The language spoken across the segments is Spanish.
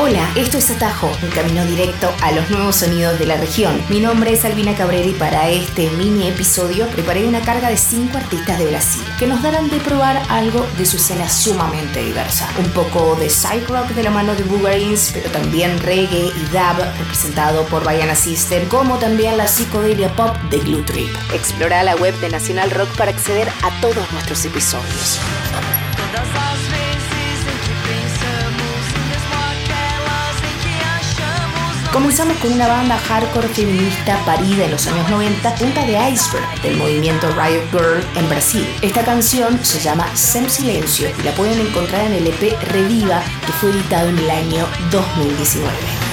Hola, esto es Atajo, un camino directo a los nuevos sonidos de la región. Mi nombre es Albina Cabrera y para este mini episodio preparé una carga de 5 artistas de Brasil que nos darán de probar algo de su escena sumamente diversa. Un poco de side rock de la mano de Boogarins, pero también reggae y dub representado por Baiana System, como también la psicodelia pop de Glue Trip. Explora la web de Nacional Rock para acceder a todos nuestros episodios. Comenzamos con una banda hardcore feminista parida en los años 90, punta de iceberg del movimiento Riot Girl en Brasil. Esta canción se llama Sem Silencio y la pueden encontrar en el EP Reviva que fue editado en el año 2019.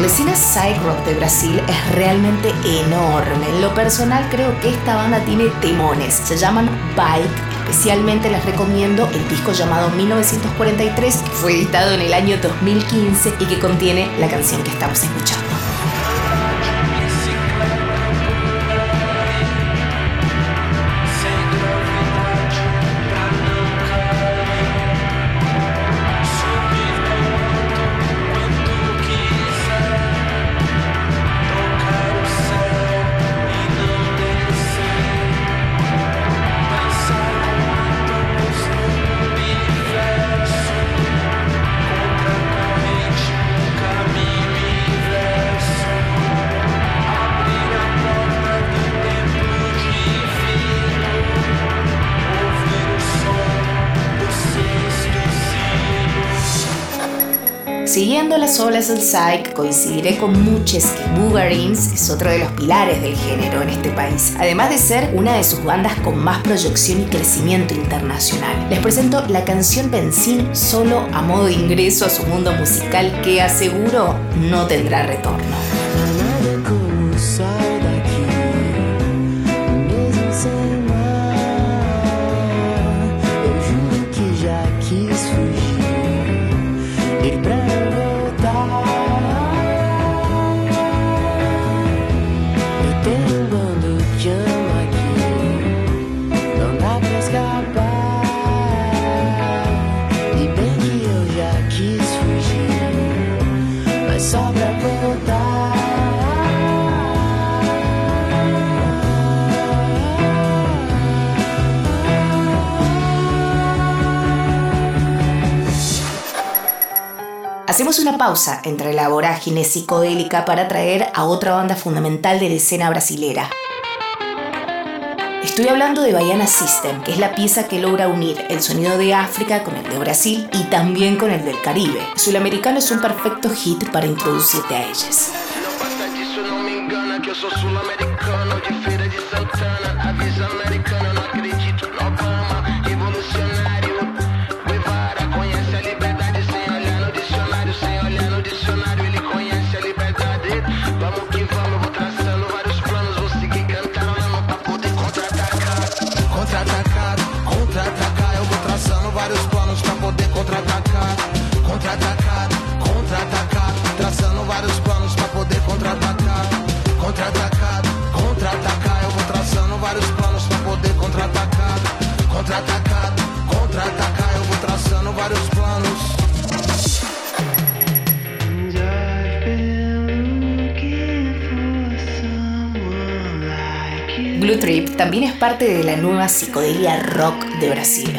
La escena side rock de Brasil es realmente enorme. En lo personal creo que esta banda tiene temones. Se llaman Bike. Especialmente les recomiendo el disco llamado 1943 que fue editado en el año 2015 y que contiene la canción que estamos escuchando. Siguiendo las olas del psych, coincidiré con muchos que Boogarins es otro de los pilares del género en este país, además de ser una de sus bandas con más proyección y crecimiento internacional. Les presento la canción Benzín solo a modo de ingreso a su mundo musical que aseguro no tendrá retorno. Hacemos una pausa entre la vorágine psicodélica para traer a otra banda fundamental de la escena brasilera. Estoy hablando de Baiana System, que es la pieza que logra unir el sonido de África con el de Brasil y también con el del Caribe. Sulamericano es un perfecto hit para introducirte a ellas. Blue Trip también es parte de la nueva psicodelia rock de Brasil.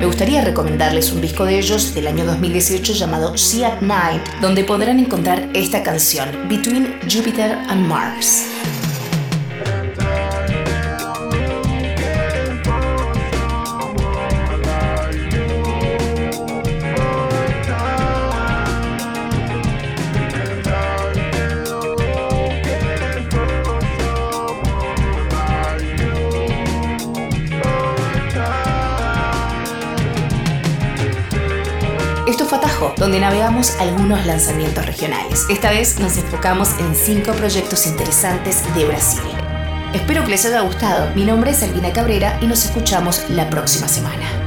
Me gustaría recomendarles un disco de ellos del año 2018 llamado Sea at Night, donde podrán encontrar esta canción, Between Jupiter and Mars. Fue Atajo, donde navegamos algunos lanzamientos regionales. Esta vez nos enfocamos en cinco proyectos interesantes de Brasil. Espero que les haya gustado. Mi nombre es Albina Cabrera y nos escuchamos la próxima semana.